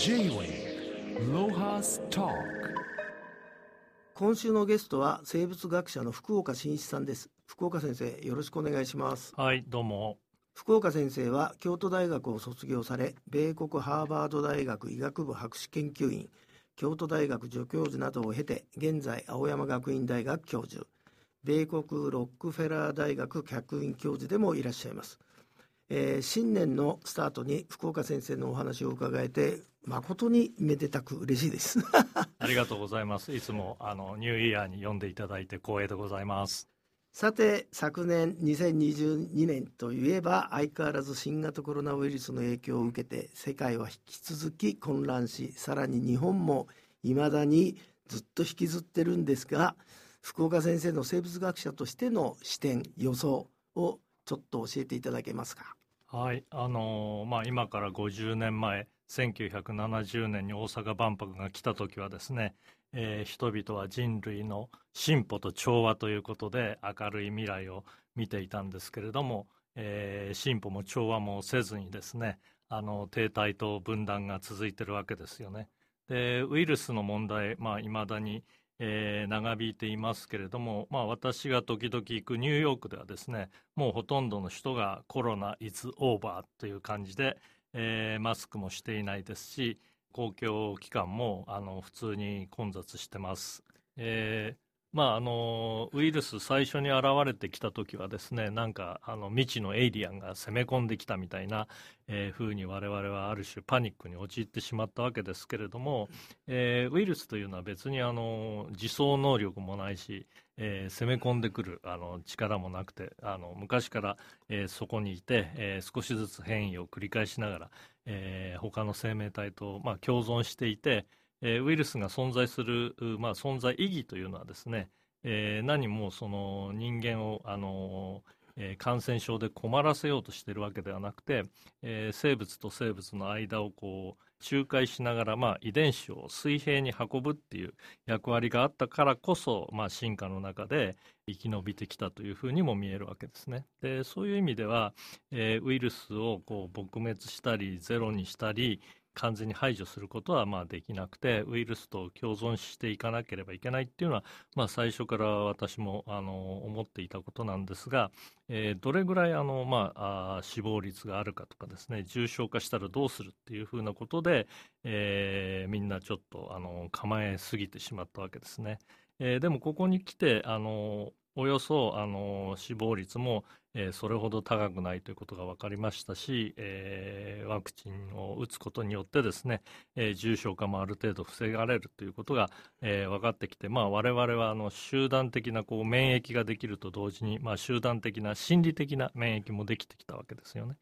J-Way ロハスタ今週のゲストは生物学者の福岡伸一さんです。福岡先生よろしくお願いします。はいどうも。福岡先生は京都大学を卒業され米国ハーバード大学医学部博士研究員京都大学助教授などを経て現在青山学院大学教授米国ロックフェラー大学客員教授でもいらっしゃいますえー、新年のスタートに福岡先生のお話を伺えて誠にめでたく嬉しいです。ありがとうございます。いつもあのニューイヤーに読んでいただいて光栄でございます。さて昨年2022年といえば相変わらず新型コロナウイルスの影響を受けて世界は引き続き混乱しさらに日本もいまだにずっと引きずってるんですが福岡先生の生物学者としての視点予想をちょっと教えていただけますかはいあのー、まあ、今から50年前1970年に大阪万博が来た時はですね、えー、人々は人類の進歩と調和ということで明るい未来を見ていたんですけれども、えー、進歩も調和もせずにですねあの停滞と分断が続いてるわけですよね。でウイルスの問題、まあ、未だにえー、長引いていますけれども、まあ、私が時々行くニューヨークではですねもうほとんどの人がコロナ is over という感じで、えー、マスクもしていないですし公共機関もあの普通に混雑してます。えーまあ、あのウイルス最初に現れてきた時はですねなんかあの未知のエイリアンが攻め込んできたみたいな、えー、風に我々はある種パニックに陥ってしまったわけですけれども、えー、ウイルスというのは別にあの自走能力もないし、えー、攻め込んでくるあの力もなくてあの昔から、えー、そこにいて、えー、少しずつ変異を繰り返しながら、えー、他の生命体と、まあ、共存していて、えー、ウイルスが存在する、まあ、存在意義というのはですね、えー、何もその人間を、あのえ、感染症で困らせようとしているわけではなくて、えー、生物と生物の間をこう仲介しながら、まあ、遺伝子を水平に運ぶっていう役割があったからこそ、まあ、進化の中で生き延びてきたというふうにも見えるわけですね。でそういう意味では、えー、ウイルスをこう撲滅したりゼロにしたり完全に排除することはまあできなくてウイルスと共存していかなければいけないっていうのは、まあ、最初から私もあの思っていたことなんですが、えー、どれぐらいあの、まあ、あ死亡率があるかとかですね重症化したらどうするっていうふうなことで、えー、みんなちょっとあの構えすぎてしまったわけですね。えー、でもここに来てあのおよそあの死亡率も、えー、それほど高くないということが分かりましたし、えー、ワクチンを打つことによってですね、えー、重症化もある程度防がれるということが、え分かってきて、まあ、我々はあの集団的なこう免疫ができると同時に、まあ、集団的な心理的な免疫もできてきたわけですよね。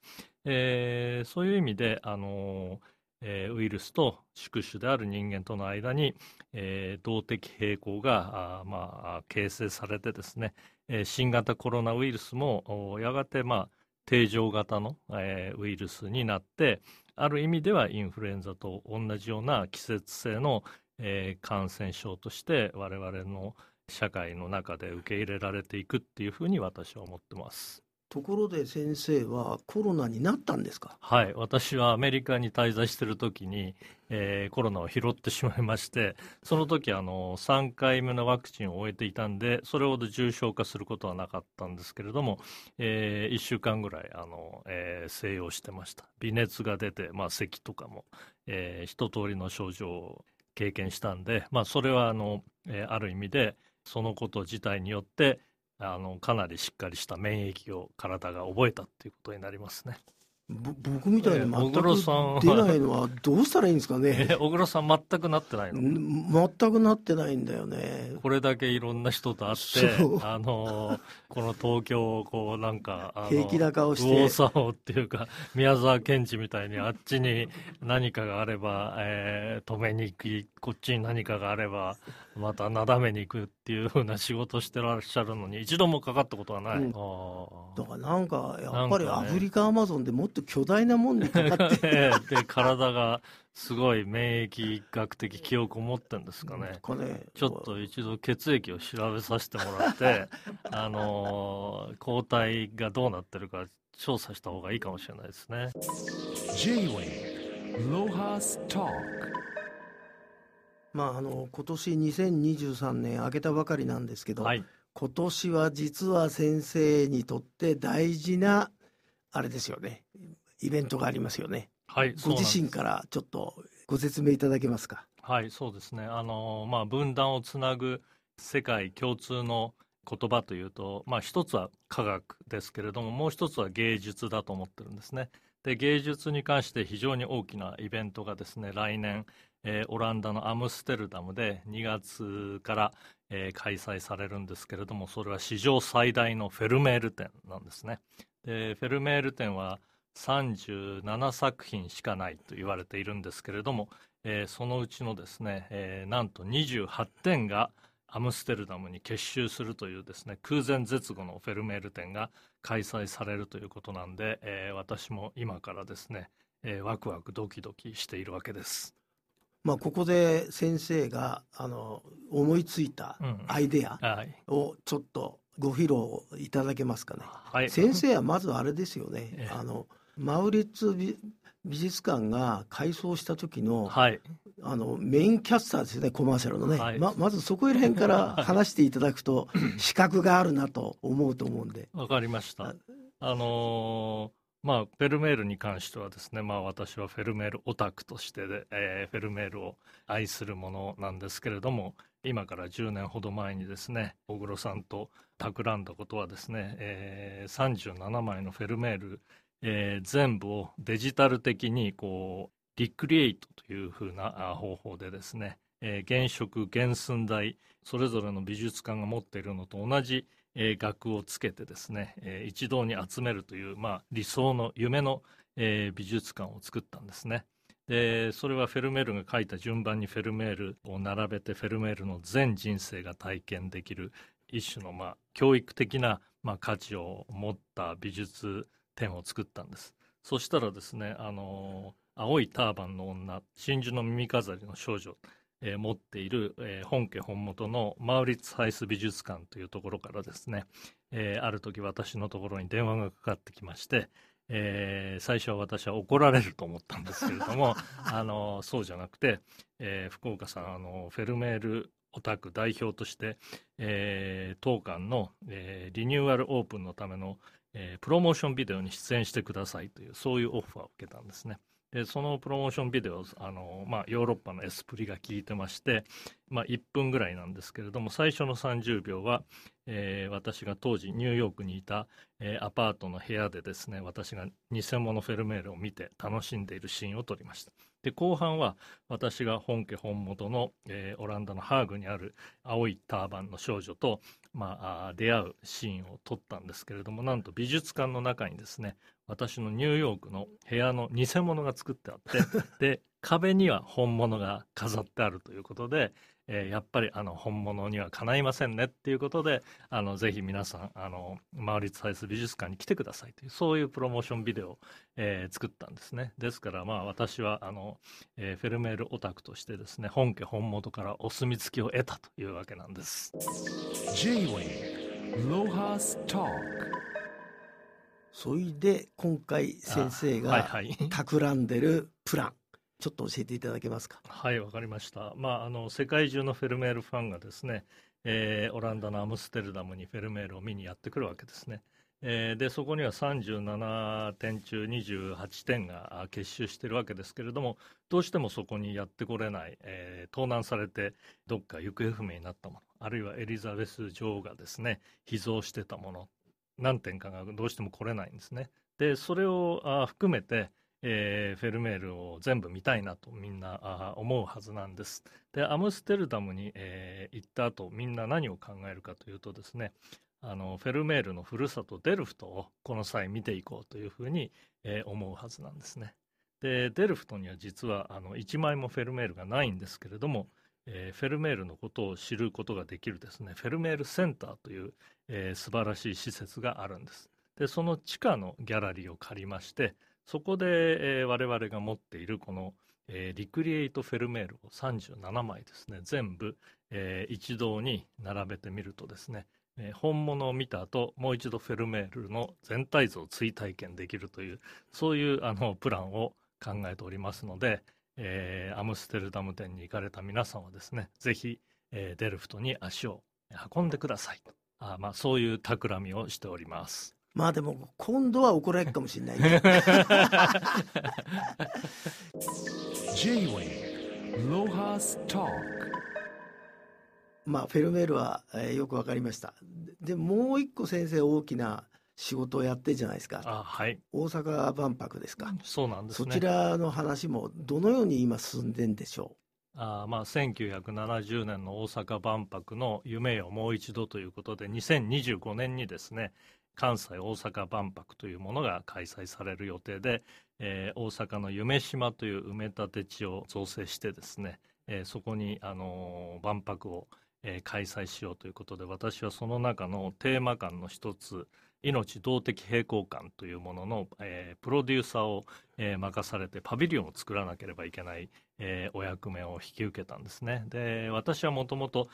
えそういう意味で、あのえー、ウイルスと宿主である人間との間に、えー、動的平衡があ、まあ、形成されてですね、え、新型コロナウイルスもやがて、まあ、定常型の、え、ウイルスになってある意味ではインフルエンザと同じような季節性の、え、感染症として我々の社会の中で受け入れられていくっていうふうに私は思ってます。ところで先生はコロナになったんですか？はい私はアメリカに滞在している時に、えー、コロナを拾ってしまいましてその時あの3回目のワクチンを終えていたんでそれほど重症化することはなかったんですけれども、えー、1週間ぐらいあの、えー、静養してました。微熱が出て、まあ、咳とかも、えー、一通りの症状を経験したんで、まあ、それはあの、えー、ある意味でそのこと自体によってあのかなりしっかりした免疫を体が覚えたっていうことになりますね。僕みたいに全く出ないのはどうしたらいいんですかね。小黒さん全くなってないの？全くなってないんだよね。これだけいろんな人と会って、あの、この東京をこうなんか、平気な顔して。右往左往っていうか、宮沢賢治みたいにあっちに何かがあれば、えー、止めに行き、こっちに何かがあれば、またなだめに行くっていうふうな仕事してらっしゃるのに、一度もかかったことはない。うん、だからなんか、やっぱりアフリカアマゾンでもっと巨大なもんにかかって、ね、で、体がすごい免疫学的記憶を持ってるんですかね。かねちょっと一度血液を調べさせてもらって、あのー、抗体がどうなってるか調査した方がいいかもしれないですね。J-Way Lohas Talk まああの今年2023年明けたばかりなんですけど、はい、今年は実は先生にとって大事なあれですよねイベントがありますよね。はい、ご自身からちょっとご説明いただけますか？はい、そうですね。あのまあ分断をつなぐ世界共通の言葉というと、まあ一つは科学ですけれども、もう一つは芸術だと思ってるんですね。で芸術に関して非常に大きなイベントがですね来年、えー、オランダのアムステルダムで2月から、えー、開催されるんですけれどもそれは史上最大のフェルメール展なんですねでフェルメール展は37作品しかないと言われているんですけれども、えー、そのうちのですね、えー、なんと28点がアムステルダムに結集するというですね空前絶後のフェルメール展が開催されるということなんで、えー、私も今からですね、えー、ワクワクドキドキしているわけです。まあ、ここで先生があの思いついたアイデアをちょっとご披露いただけますかね。はい、先生はまずあれですよね。えー、あのマウリッツ美術館が改装した時の、はい、あのメインキャスターですねコマーシャルのね、はい、ままずそこら辺から話していただくと資格があるなと思うと思うんで。わかりました。あのーまあ、フェルメールに関してはですね、まあ、私はフェルメールオタクとしてで、えー、フェルメールを愛するものなんですけれども今から10年ほど前にですね小黒さんと企んだことはですね、えー、37枚のフェルメールえー、全部をデジタル的にこうリクリエイトというふうな方法でですね、えー、原色原寸大それぞれの美術館が持っているのと同じ、額をつけてですね、えー、一堂に集めるという、まあ、理想の夢の、えー、美術館を作ったんですね。でそれはフェルメールが書いた順番にフェルメールを並べてフェルメールの全人生が体験できる一種のまあ教育的なまあ価値を持った美術展を作ったんです。そしたらですねあの青いターバンの女真珠の耳飾りの少女えー、持っている、えー、本家本元のマウリッツハイス美術館というところからですね、えー、ある時私のところに電話がかかってきまして、えー、最初は私は怒られると思ったんですけれども あのそうじゃなくて、えー、福岡さんあのフェルメールオタク代表として、えー、当館の、えー、リニューアルオープンのための、えー、プロモーションビデオに出演してくださいというそういうオファーを受けたんですね。でそのプロモーションビデオあの、まあ、ヨーロッパのエスプリが効いてまして、まあ、1分ぐらいなんですけれども最初の30秒は、えー、私が当時ニューヨークにいた、えー、アパートの部屋でですね私が偽物フェルメールを見て楽しんでいるシーンを撮りましたで後半は私が本家本元の、えー、オランダのハーグにある青いターバンの少女と、まあ、出会うシーンを撮ったんですけれどもなんと美術館の中にですね私のニューヨークの部屋の偽物が作ってあって で壁には本物が飾ってあるということで、えー、やっぱりあの本物にはかないませんねっていうことであのぜひ皆さんあのマウリッツハイス美術館に来てくださいというそういうプロモーションビデオを、えー、作ったんですね。ですからまあ私はあの、えー、フェルメールオタクとしてですね本家本元からお墨付きを得たというわけなんです。J-Way ロハストークそれで今回先生が企んでるプラン、ちょっと教えていただけますか？はいわかりました。まああの世界中のフェルメールファンがですね、えー、オランダのアムステルダムにフェルメールを見にやってくるわけですね。えー、でそこには37点中28点が結集しているわけですけれどもどうしてもそこにやってこれない、えー、盗難されてどっか行方不明になったものあるいはエリザベス女王がですね秘蔵してたもの何点かがどうしても来れないんですね。でそれをあ含めて、えー、フェルメールを全部見たいなとみんな思うはずなんです。でアムステルダムに、えー、行った後みんな何を考えるかというとですねあのフェルメールのふるさとデルフトをこの際見ていこうというふうに、えー、思うはずなんですね。でデルフトには実はあの1枚もフェルメールがないんですけれどもえー、フェルメールのことを知ることができるですねフェルメールセンターという、えー、素晴らしい施設があるんですでその地下のギャラリーを借りましてそこで、えー、我々が持っているこの、えー、リクリエイト・フェルメールを37枚ですね。全部、えー、一堂に並べてみるとですねえ本物を見た後もう一度フェルメールの全体像を追体験できるというそういうあのプランを考えておりますので、えー、アムステルダム店に行かれた皆さんはですねぜひ、えー、デルフトに足を運んでくださいと。あまあそういう企みをしております。まあでも今度は怒られるかもしれないねまあフェルメールは、えー、よくわかりましたでもう一個先生大きな仕事をやってるじゃないですか。あはい。大阪万博ですか。そうなんですね。そちらの話もどのように今進んでんでしょう？あまあ1970年の大阪万博の夢をもう一度ということで2025年にですね関西大阪万博というものが開催される予定で、えー、大阪の夢島という埋め立て地を造成してですね、えー、そこに、あのー、万博を、えー、開催しようということで私はその中のテーマ館の一つ命動的平衡感というものの、えー、プロデューサーを、えー、任されてパビリオンを作らなければいけない、えー、お役目を引き受けたんですね。で私はもともと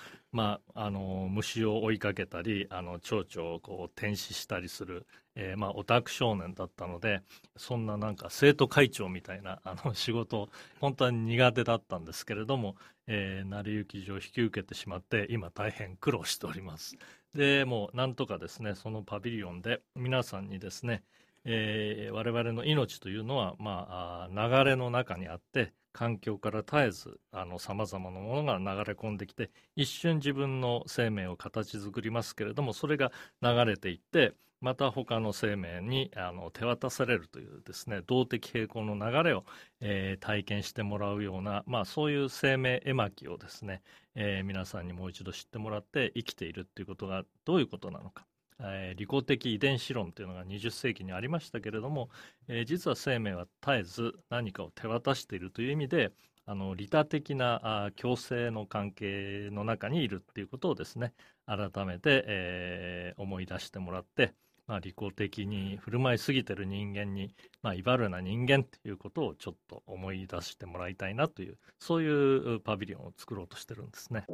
虫を追いかけたりあの蝶々をこう転死したりする、えーまあ、オタク少年だったのでそんななんか生徒会長みたいなあの仕事本当に苦手だったんですけれども、えー、成り行き上引き受けてしまって今大変苦労しております。でもうなんとかですねそのパビリオンで皆さんにですね、えー、我々の命というのは、まあ、流れの中にあって環境から絶えずさまざまなものが流れ込んできて一瞬自分の生命を形作りますけれどもそれが流れていってまた他の生命にあの手渡されるというですね動的平衡の流れを、えー、体験してもらうような、まあ、そういう生命絵巻をですね、えー、皆さんにもう一度知ってもらって生きているっていうことがどういうことなのか。えー、利己的遺伝子論というのが20世紀にありましたけれども、えー、実は生命は絶えず何かを手渡しているという意味であの利他的なあ共生の関係の中にいるっていうことをですね改めて、えー、思い出してもらってまあ、利己的に振る舞いすぎてる人間に、まあ、威張るな人間っていうことをちょっと思い出してもらいたいなというそういうパビリオンを作ろうとしてるんですね。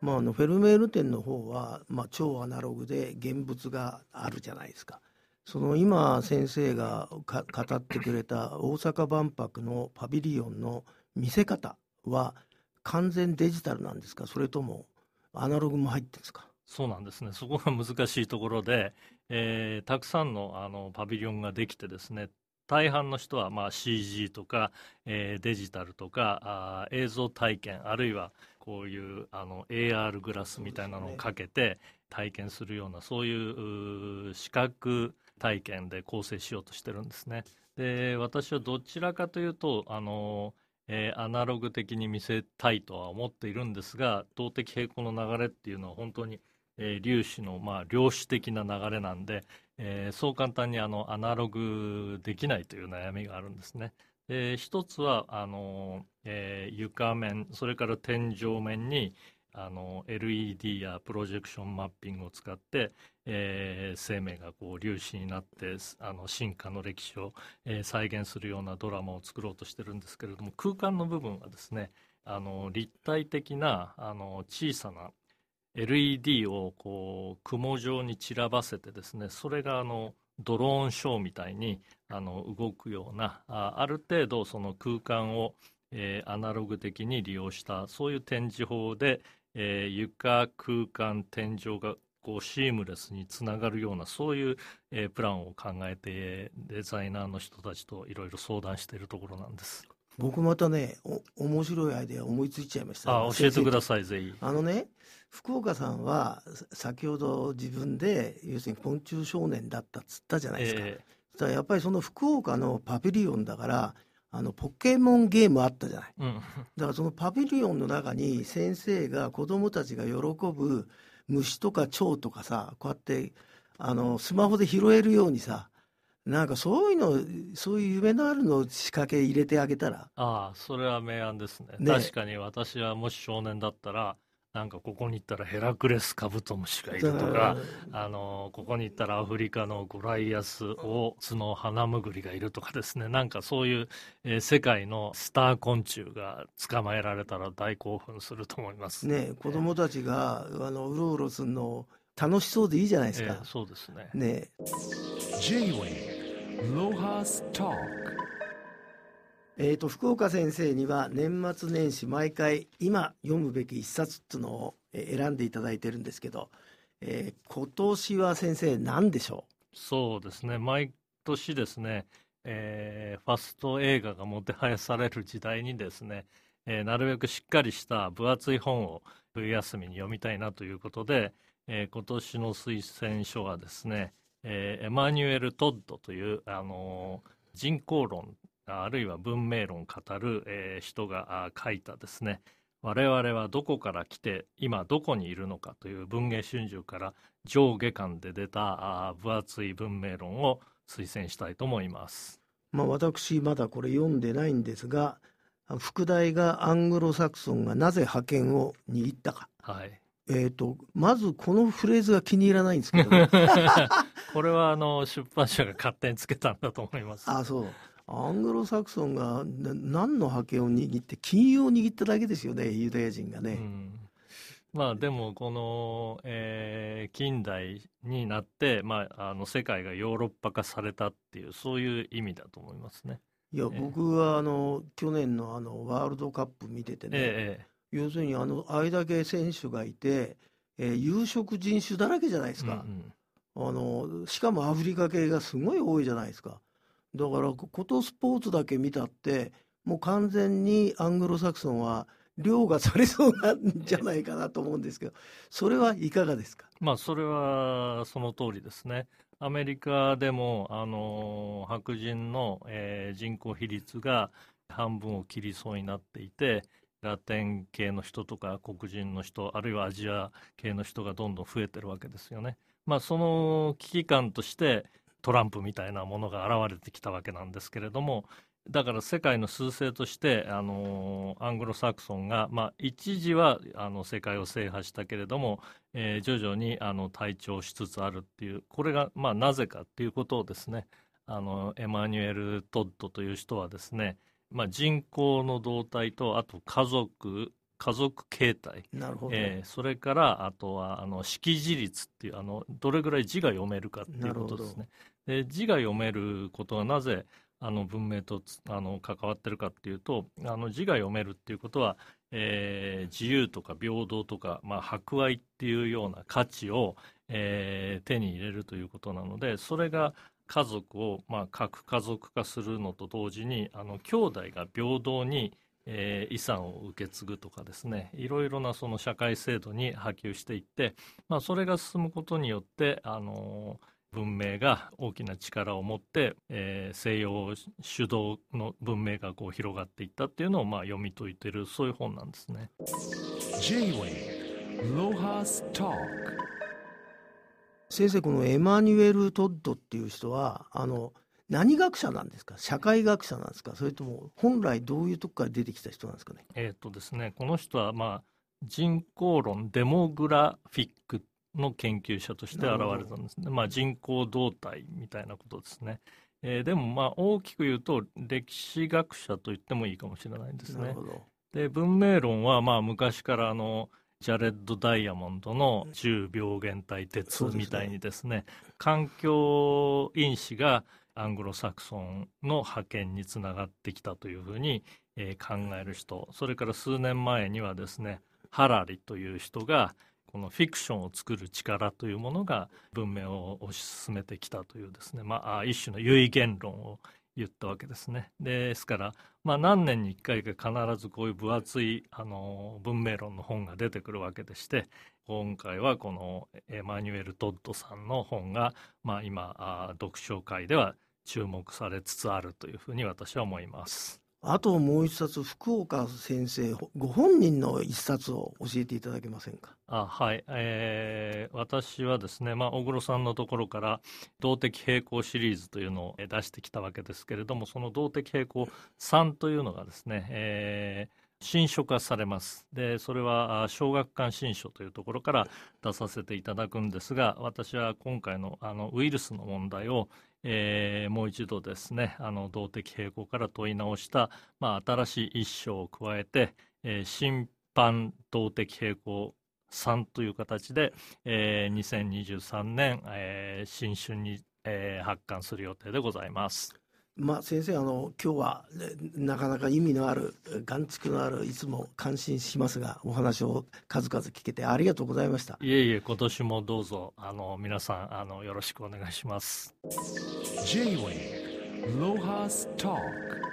まあ、あのフェルメール展の方は、まあ、超アナログで現物があるじゃないですか。その今先生が語ってくれた大阪万博のパビリオンの見せ方は完全デジタルなんですか？それともアナログも入ってるんですか？そうなんですね。そこが難しいところで、えー、たくさんのあのパビリオンができてですね大半の人はまあ CG とか、えー、デジタルとかあ映像体験あるいはこういうあの AR グラスみたいなのをかけて体験するようなそういう視覚体験で構成しようとしてるんですね。で私はどちらかというとあのえー、アナログ的に見せたいとは思っているんですが動的平衡の流れっていうのは本当に、えー、粒子の、まあ、量子的な流れなんで、えー、そう簡単にあのアナログできないという悩みがあるんですね。で一つはあの、えー、床面それから天井面にあの LED やプロジェクションマッピングを使って、えー、生命がこう粒子になってあの進化の歴史を、えー、再現するようなドラマを作ろうとしてるんですけれども空間の部分はですねあの立体的なあの小さな LED をこう雲状に散らばせてですねそれがあのドローンショーみたいにあの動くようなあある程度その空間を、えー、アナログ的に利用したそういう展示法で、えー、床空間天井がこうシームレスにつながるようなそういう、えー、プランを考えてデザイナーの人たちといろいろ相談しているところなんです。僕またねお面白いアイデア思いついちゃいました、あ教えてくださいぜひ。あのね福岡さんは先ほど自分で要するに昆虫少年だったっつったじゃないですか、えー、やっぱりその福岡のパビリオンだからあのポケモンゲームあったじゃない、うん、だからそのパビリオンの中に先生が子供たちが喜ぶ虫とか蝶とかさこうやってあのスマホで拾えるようにさなんかそういうのそういう夢のあるのを仕掛け入れてあげたら。ああそれは明暗ですね、ね、確かに私はもし少年だったらなんかここに行ったらヘラクレスカブトムシがいるとか、あのここに行ったらアフリカのゴライアスオツノハナムグリがいるとかですね。なんかそういう、えー、世界のスター昆虫が捕まえられたら大興奮すると思います。ね子供たちが、あのうろうろするの楽しそうでいいじゃないですか。えーそうですね。ね J-Way Lohas Talk えー、と福岡先生には年末年始毎回今読むべき一冊っていうのを選んでいただいてるんですけど、えー今年は先生何でしょう？そうですね。毎年ですね、えーファスト映画がもてはやされる時代にですね、えーなるべくしっかりした分厚い本を冬休みに読みたいなということで、えー今年の推薦書はですね、えーエマニュエル・トッドという、あのー人口論あるいは文明論を語る、えー人があ書いたですね我々はどこから来て今どこにいるのかという文藝春秋から上下巻で出た分厚い文明論を推薦したいと思います。う、まあ、私まだこれ読んでないんですが副題がアングロサクソンがなぜ覇権を握ったか。はい。えー、とまずこのフレーズが気に入らないんですけど、ね、これはあの出版社が勝手につけたんだと思います。あそうアングロサクソンがな何の覇権を握って金融を握っただけですよねユダヤ人がね。うん。まあでもこの、えー近代になって、まあ、あの世界がヨーロッパ化されたっていうそういう意味だと思いますね。いやええ。僕はあの去年のあのワールドカップ見ててね、え要するにあのあれだけ選手がいて、えー有色人種だらけじゃないでえすか、うん。あのしかもアフリカ系がすごい多いじゃないですかだからことスポーツだけ見たってもう完全にアングロサクソンは凌駕されそうなんじゃないかなと思うんですけどそれはいかがですか？まあそれはその通りですね。アメリカでもあの白人の、えー人口比率が半分を切りそうになっていてラテン系の人とか黒人の人あるいはアジア系の人がどんどん増えてるわけですよね。まあその危機感としてトランプみたいなものが現れてきたわけなんですけれどもだから世界の趨勢としてあのアングロサクソンが、まあ、一時はあの世界を制覇したけれどもえー徐々にあの退潮しつつあるっていうこれが、まあ、なぜかっていうことをですねあのエマニュエル・トッドという人はですね、まあ、人口の動態とあと家族家族形態、なるほど、えーそれからあとはあの識字率っていうあのどれぐらい字が読めるかっていうことですね。で字が読めることはなぜあの文明とあの関わってるかっていうとあの字が読めるっていうことは、えー自由とか平等とか、まあ、博愛っていうような価値を、えー手に入れるということなのでそれが家族を、まあ、核家族化するのと同時にあの兄弟が平等に、えー遺産を受け継ぐとかですね。いろいろなその社会制度に波及していって、まあ、それが進むことによってあの文明が大きな力を持って、えー西洋主導の文明がこう広がっていったっていうのをまあ読み解いてるそういう本なんですね。先生このエマニュエル・トッドっていう人はあの何学者なんですか？社会学者なんですか？それとも本来どういうとこから出てきた人なんですかね？えっ、とですねこの人はまあ人口論デモグラフィックの研究者として現れたんですね。まあ人口動態みたいなことですね。えーでもまあ大きく言うと歴史学者と言ってもいいかもしれないですね。で文明論はまあ昔からあのジャレッド・ダイヤモンドの重病原体鉄みたいにですね環境因子がアングロサクソンの覇権につながってきたというふうに、えー考える人。それから数年前にはですねハラリという人がこのフィクションを作る力というものが文明を推し進めてきたというですね、まあ、一種の唯言論を言ったわけですね。ですから、まあ、何年に1回か必ずこういう分厚いあの文明論の本が出てくるわけでして今回はこのエマニュエル・トッドさんの本が、まあ、今あ読書会では注目されつつあるというふうに私は思います。あともう一冊福岡先生ご本人の一冊を教えていただけませんか？あはい、えー私はですね、まあ、小黒さんのところから動的平衡シリーズというのを出してきたわけですけれどもその動的平衡3というのがですね、えー新書化されます。でそれは小学館新書というところから出させていただくんですが私は今回のあのウイルスの問題を、えーもう一度ですねあの動的平衡から問い直した、まあ、新しい一章を加えて、えー審判動的平衡3という形で、えー、2023年、えー、新春に、えー、発刊する予定でございます。まあ、先生あの今日はなかなか意味のある眼蓄のあるいつも感心しますがお話を数々聞けてありがとうございました。いえいえ今年もどうぞあの皆さんあのよろしくお願いします。J-Way ロハス Talk